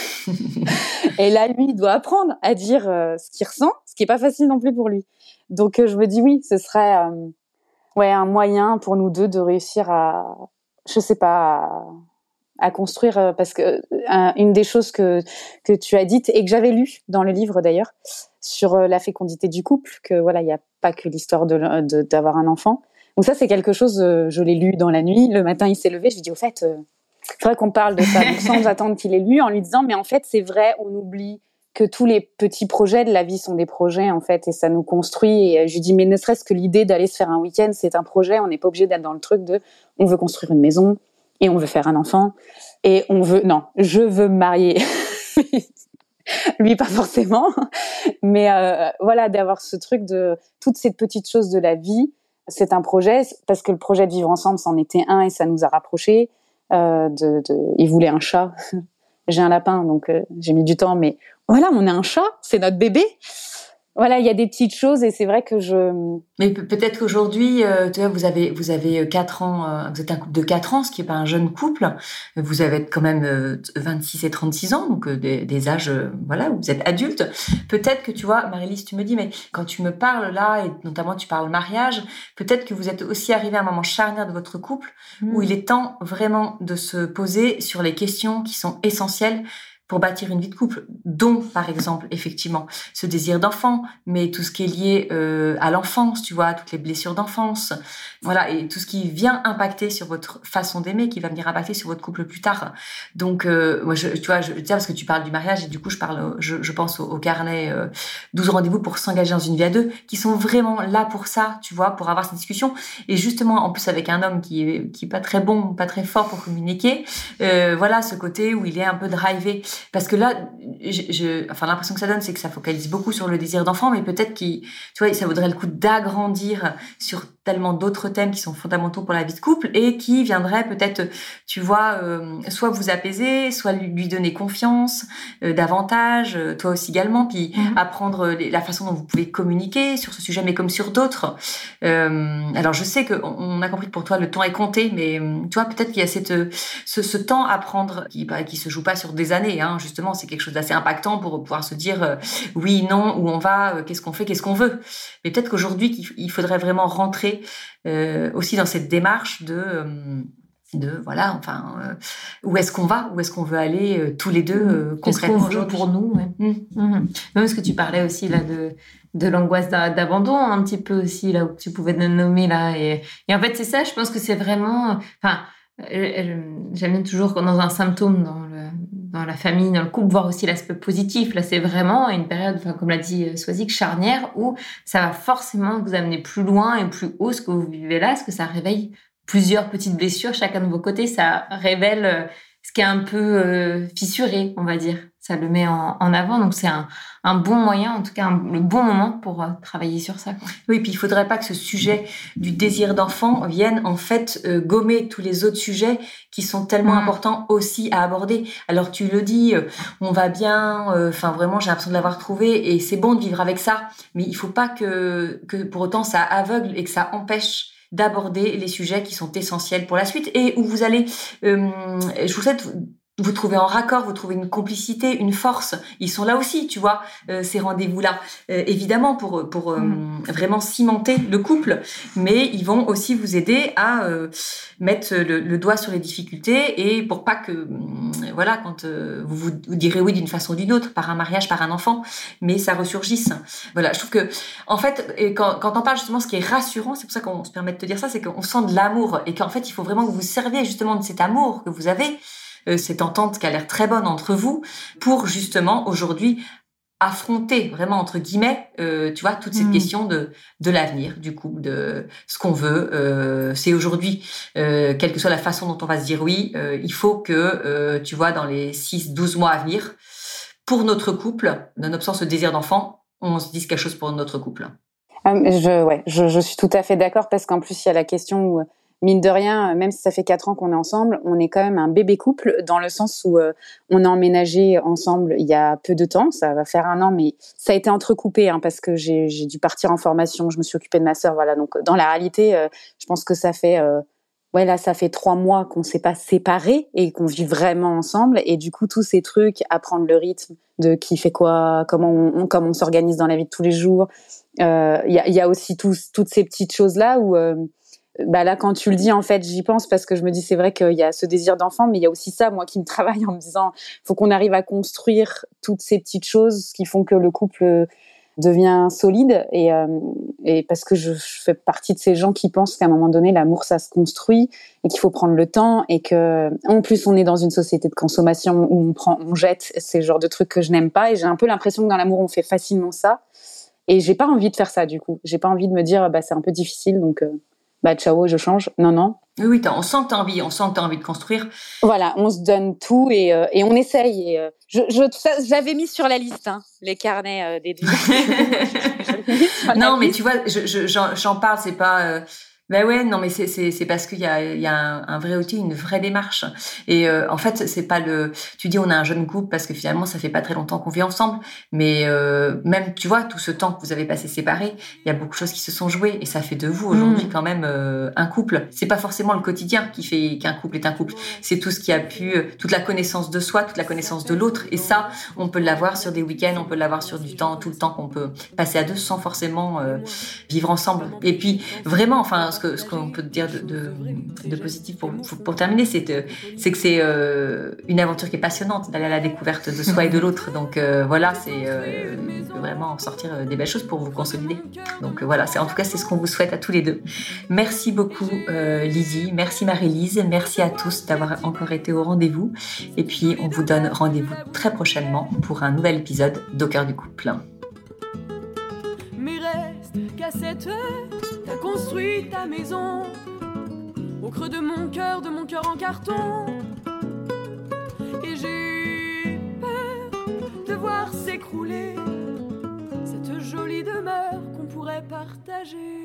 [laughs] et là, lui, il doit apprendre à dire euh, ce qu'il ressent, ce qui est pas facile non plus pour lui. Donc euh, je me dis oui, ce serait ouais, un moyen pour nous deux de réussir à, je sais pas, à, construire, euh, parce que une des choses que que tu as dites et que j'avais lu dans le livre d'ailleurs sur euh, la fécondité du couple, que voilà, il n'y a pas que l'histoire de d'avoir un enfant. Donc ça, c'est quelque chose, euh, je l'ai lu dans la nuit. Le matin, il s'est levé. Je lui dis au fait, c'est vrai qu'on parle de ça, sans [laughs] attendre qu'il ait lu, en lui disant, mais en fait, c'est vrai, on oublie que tous les petits projets de la vie sont des projets en fait et ça nous construit. Et je lui dis mais ne serait-ce que l'idée d'aller se faire un week-end c'est un projet. On n'est pas obligé d'être dans le truc de on veut construire une maison et on veut faire un enfant et on veut non je veux me marier. [laughs] Lui pas forcément. Mais euh, voilà d'avoir ce truc de toutes ces petites choses de la vie c'est un projet. Parce que le projet de vivre ensemble c'en était un et ça nous a rapprochés euh, de, il voulait un chat. [laughs] J'ai un lapin donc euh, j'ai mis du temps mais voilà on a un chat c'est notre bébé voilà, il y a des petites choses et c'est vrai que je. Mais peut-être qu'aujourd'hui, euh, tu vois, vous avez vous avez euh, quatre ans, euh, vous êtes un couple de quatre ans, ce qui est pas un jeune couple. Vous avez quand même 26 et 36 ans, donc des, des, âges, voilà, où vous êtes adulte. Peut-être que tu vois, Marie-Lise, tu me dis, mais quand tu me parles là, et notamment tu parles mariage, peut-être que vous êtes aussi arrivé à un moment charnière de votre couple où mmh. il est temps vraiment de se poser sur les questions qui sont essentielles pour bâtir une vie de couple, dont par exemple effectivement ce désir d'enfant, mais tout ce qui est lié euh, à l'enfance, tu vois, toutes les blessures d'enfance, voilà, et tout ce qui vient impacter sur votre façon d'aimer, qui va venir impacter sur votre couple plus tard. Donc euh, moi, je, tu vois, je parce que tu parles du mariage et du coup je parle, je, je pense au, carnet euh, 12 rendez-vous pour s'engager dans une vie à deux, qui sont vraiment là pour ça, tu vois, pour avoir cette discussion. Et justement, en plus avec un homme qui est qui est pas très bon, pas très fort pour communiquer, euh, voilà, ce côté où il est un peu drivé. Parce que là, je, enfin, l'impression que ça donne, c'est que ça focalise beaucoup sur le désir d'enfant, mais peut-être qu'il, tu vois, ça vaudrait le coup d'agrandir sur tellement d'autres thèmes qui sont fondamentaux pour la vie de couple et qui viendraient peut-être, tu vois, euh, soit vous apaiser, soit lui, donner confiance euh, davantage, euh, toi aussi également, puis mhm. apprendre la façon dont vous pouvez communiquer sur ce sujet, mais comme sur d'autres. alors je sais qu'on on a compris que pour toi le temps est compté, mais tu vois, peut-être qu'il y a cette, ce, ce, temps à prendre qui, bah, qui se joue pas sur des années. Hein, justement, c'est quelque chose d'assez impactant pour pouvoir se dire oui, non, où on va, qu'est-ce qu'on fait, qu'est-ce qu'on veut. Mais peut-être qu'aujourd'hui, il faudrait vraiment rentrer euh, aussi dans cette démarche de euh, de voilà enfin euh, où est-ce qu'on va où est-ce qu'on veut aller tous les deux concrètement qu pour nous ouais. Mmh. Mmh. même ce que tu parlais aussi là de de l'angoisse d'abandon un petit peu aussi là où tu pouvais te nommer là et, et en fait c'est ça je pense que c'est vraiment enfin j'aime toujours dans un symptôme dans le dans la famille, dans le couple, voir aussi l'aspect positif. Là, c'est vraiment une période, enfin, comme l'a dit euh, Swazik, charnière, où ça va forcément vous amener plus loin et plus haut ce que vous vivez là, parce que ça réveille plusieurs petites blessures chacun de vos côtés. Ça révèle euh, ce qui est un peu euh, fissuré, on va dire. Ça le met en, avant, donc c'est un, un, bon moyen, en tout cas le bon moment pour euh, travailler sur ça. Quoi. Oui, puis il faudrait pas que ce sujet du désir d'enfant vienne en fait euh, gommer tous les autres sujets qui sont tellement mm. importants aussi à aborder. Alors tu le dis, on va bien, enfin vraiment j'ai l'impression de l'avoir trouvé et c'est bon de vivre avec ça, mais il faut pas que, que pour autant ça aveugle et que ça empêche d'aborder les sujets qui sont essentiels pour la suite et où vous allez, euh, je vous souhaite vous trouvez en raccord, vous trouvez une complicité, une force. Ils sont là aussi, tu vois, euh, ces rendez-vous-là. Euh, évidemment, pour pour euh, mm. vraiment cimenter le couple, mais ils vont aussi vous aider à mettre le, doigt sur les difficultés et pour pas que, mm, voilà, quand vous, vous, direz oui d'une façon ou d'une autre, par un mariage, par un enfant, mais ça ressurgisse. Voilà, je trouve que, en fait, quand, quand on parle justement, ce qui est rassurant, c'est pour ça qu'on se permet de te dire ça, c'est qu'on sent de l'amour et qu'en fait, il faut vraiment que vous serviez justement de cet amour que vous avez euh, cette entente qui a l'air très bonne entre vous pour justement aujourd'hui affronter vraiment entre guillemets euh, tu vois toute cette mm. question de de l'avenir du coup de ce qu'on veut euh, c'est aujourd'hui euh, quelle que soit la façon dont on va se dire oui euh, il faut que euh, tu vois dans les 6 12 mois à venir pour notre couple nonobstant ce désir d'enfant on se dise quelque chose pour notre couple je ouais je, je suis tout à fait d'accord parce qu'en plus il y a la question où mine de rien, même si ça fait quatre ans qu'on est ensemble, on est quand même un bébé couple dans le sens où euh, on a emménagé ensemble il y a peu de temps. Ça va faire un an, mais ça a été entrecoupé hein, parce que j'ai dû partir en formation. Je me suis occupée de ma sœur. Voilà. Donc dans la réalité, euh, je pense que ça fait euh, ça fait trois mois qu'on s'est pas séparés et qu'on vit vraiment ensemble. Et du coup tous ces trucs, apprendre le rythme de qui fait quoi, comment on, s'organise dans la vie de tous les jours. Il y a, y, a, aussi toutes ces petites choses là où bah là quand tu le dis en fait j'y pense parce que je me dis c'est vrai qu'il y a ce désir d'enfant mais il y a aussi ça moi qui me travaille en me disant faut qu'on arrive à construire toutes ces petites choses qui font que le couple devient solide. Et, euh, et parce que je, fais partie de ces gens qui pensent qu'à un moment donné l'amour ça se construit et qu'il faut prendre le temps et que en plus on est dans une société de consommation où on prend on jette c'est le genre de truc que je n'aime pas et j'ai un peu l'impression que dans l'amour on fait facilement ça. Et j'ai pas envie de faire ça du coup. J'ai pas envie de me dire bah c'est un peu difficile donc euh, bah ciao je change non non oui, oui, on sent que tu as envie, on sent que as envie de construire. Voilà, on se donne tout et, euh, et on essaye. Et, euh, je, j'avais mis sur la liste hein, les carnets euh, des. [laughs] [laughs] [laughs] non, mais tu vois, j'en parle, c'est pas ben ouais, non, mais c'est c'est c'est parce qu'il y a il y a un, vrai outil, une vraie démarche. Et euh, en fait, c'est pas le. Tu dis on a un jeune couple parce que finalement ça fait pas très longtemps qu'on vit ensemble, mais euh, même tu vois tout ce temps que vous avez passé séparés, il y a beaucoup de choses qui se sont jouées et ça fait de vous aujourd'hui mm. quand même euh, un couple. C'est pas forcément le quotidien qui fait qu'un couple est un couple. C'est tout ce qui a pu, toute la connaissance de soi, toute la connaissance de l'autre. Et ça, on peut l'avoir sur des week-ends, on peut l'avoir sur du temps, tout le temps qu'on peut passer à deux sans forcément vivre ensemble. Et puis vraiment, enfin ce qu'on peut dire de, de, positif pour, pour, terminer, c'est que c'est euh, une aventure qui est passionnante d'aller à la découverte de soi et de l'autre. Donc euh, voilà, c'est euh, vraiment sortir des belles choses pour vous consolider. Donc voilà, c'est en tout cas c'est ce qu'on vous souhaite à tous les deux. Merci beaucoup Lydie, merci Marie-Lise, merci à tous d'avoir encore été au rendez-vous. Et puis on vous donne rendez-vous très prochainement pour un nouvel épisode d'Au cœur du couple. Mais reste qu'à cette T'as construit ta maison au creux de mon cœur, de mon cœur en carton. Et j'ai peur de voir s'écrouler cette jolie demeure qu'on pourrait partager.